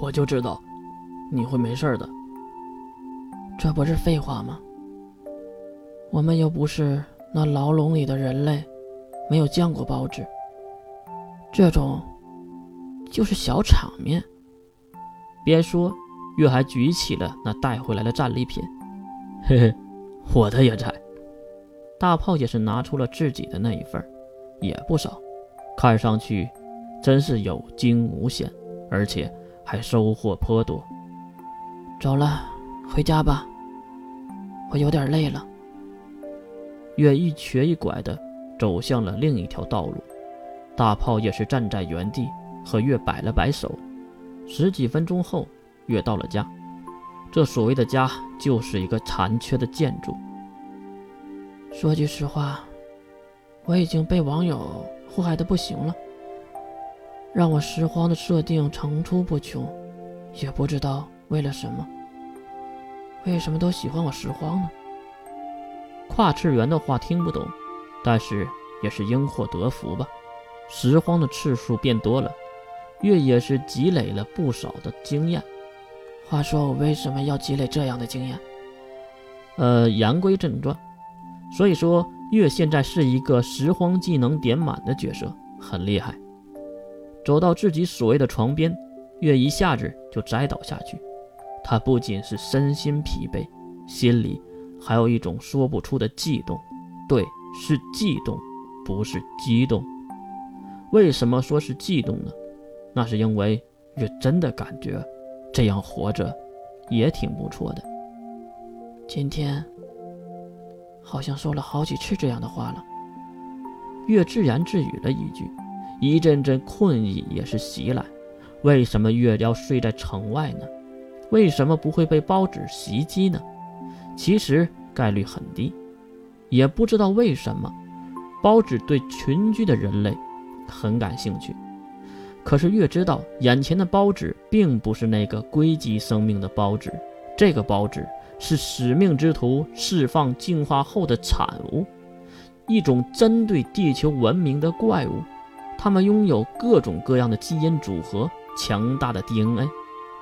我就知道你会没事的。这不是废话吗？我们又不是那牢笼里的人类，没有见过报纸。这种就是小场面。边说，月还举起了那带回来的战利品。嘿嘿，我的也在。大炮也是拿出了自己的那一份，也不少，看上去真是有惊无险，而且还收获颇多。走了，回家吧，我有点累了。月一瘸一拐地走向了另一条道路，大炮也是站在原地和月摆了摆手。十几分钟后，月到了家，这所谓的家就是一个残缺的建筑。说句实话，我已经被网友祸害的不行了，让我拾荒的设定层出不穷，也不知道为了什么，为什么都喜欢我拾荒呢？跨次元的话听不懂，但是也是因祸得福吧。拾荒的次数变多了，月也是积累了不少的经验。话说我为什么要积累这样的经验？呃，言归正传。所以说，月现在是一个拾荒技能点满的角色，很厉害。走到自己所谓的床边，月一下子就栽倒下去。他不仅是身心疲惫，心里还有一种说不出的悸动。对，是悸动，不是激动。为什么说是悸动呢？那是因为月真的感觉这样活着也挺不错的。今天。好像说了好几次这样的话了。月自言自语了一句，一阵阵困意也是袭来。为什么月要睡在城外呢？为什么不会被包纸袭击呢？其实概率很低。也不知道为什么，包纸对群居的人类很感兴趣。可是月知道，眼前的包纸并不是那个硅基生命的包纸，这个包纸。是使命之徒释放进化后的产物，一种针对地球文明的怪物。它们拥有各种各样的基因组合，强大的 DNA，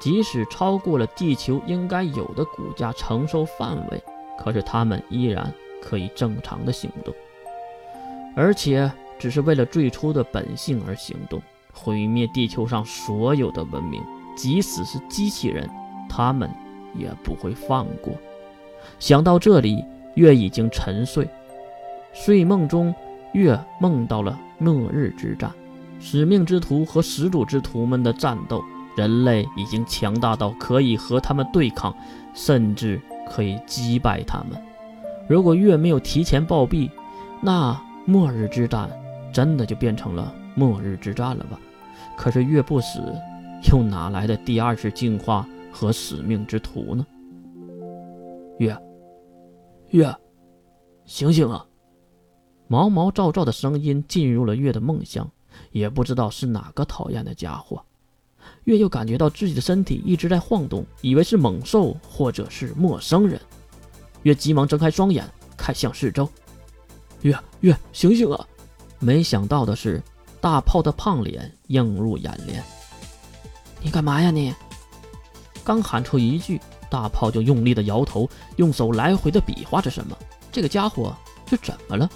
即使超过了地球应该有的骨架承受范围，可是它们依然可以正常的行动，而且只是为了最初的本性而行动，毁灭地球上所有的文明，即使是机器人，他们。也不会放过。想到这里，月已经沉睡。睡梦中，月梦到了末日之战，使命之徒和始祖之徒们的战斗。人类已经强大到可以和他们对抗，甚至可以击败他们。如果月没有提前暴毙，那末日之战真的就变成了末日之战了吧？可是月不死，又哪来的第二次进化？和使命之徒呢？月，月，醒醒啊！毛毛躁躁的声音进入了月的梦乡，也不知道是哪个讨厌的家伙。月又感觉到自己的身体一直在晃动，以为是猛兽或者是陌生人。月急忙睁开双眼，看向四周。月，月，醒醒啊！没想到的是，大炮的胖脸映入眼帘。你干嘛呀你？刚喊出一句，大炮就用力的摇头，用手来回的比划着什么。这个家伙是怎么了？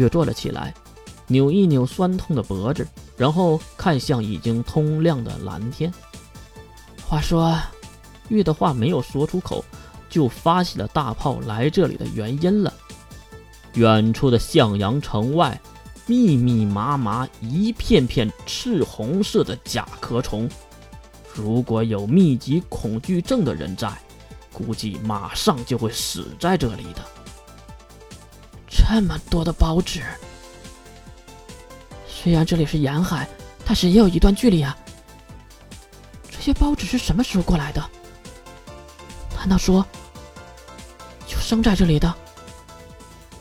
月坐了起来，扭一扭酸痛的脖子，然后看向已经通亮的蓝天。话说，月的话没有说出口，就发现了大炮来这里的原因了。远处的向阳城外，密密麻麻一片片赤红色的甲壳虫。如果有密集恐惧症的人在，估计马上就会死在这里的。这么多的包纸，虽然这里是沿海，但是也有一段距离啊。这些包纸是什么时候过来的？难道说就生在这里的？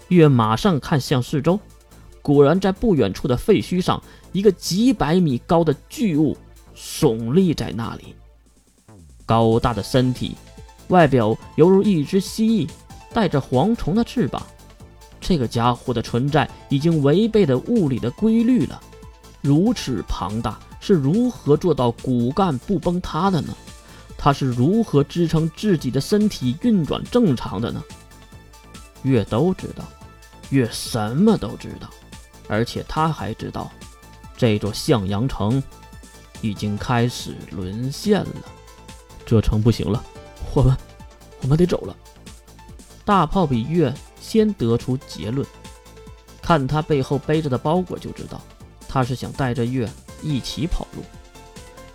月马上看向四周，果然在不远处的废墟上，一个几百米高的巨物。耸立在那里，高大的身体，外表犹如一只蜥蜴，带着蝗虫的翅膀。这个家伙的存在已经违背了物理的规律了。如此庞大，是如何做到骨干不崩塌的呢？他是如何支撑自己的身体运转正常的呢？月都知道，月什么都知道，而且他还知道，这座向阳城已经开始沦陷了。这城不行了，我们，我们得走了。大炮比月先得出结论，看他背后背着的包裹就知道，他是想带着月一起跑路。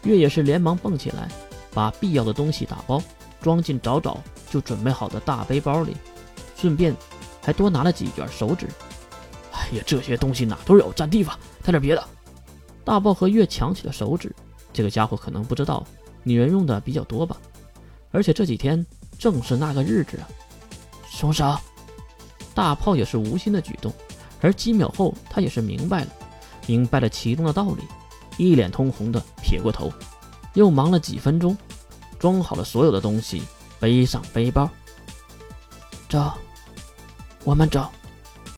月也是连忙蹦起来，把必要的东西打包装进早早就准备好的大背包里，顺便还多拿了几卷手纸。哎呀，这些东西哪都有，占地方。带点别的。大豹和月抢起了手纸，这个家伙可能不知道，女人用的比较多吧。而且这几天正是那个日子啊。松手！大炮也是无心的举动，而几秒后他也是明白了，明白了其中的道理。一脸通红的撇过头，又忙了几分钟，装好了所有的东西，背上背包，走，我们走。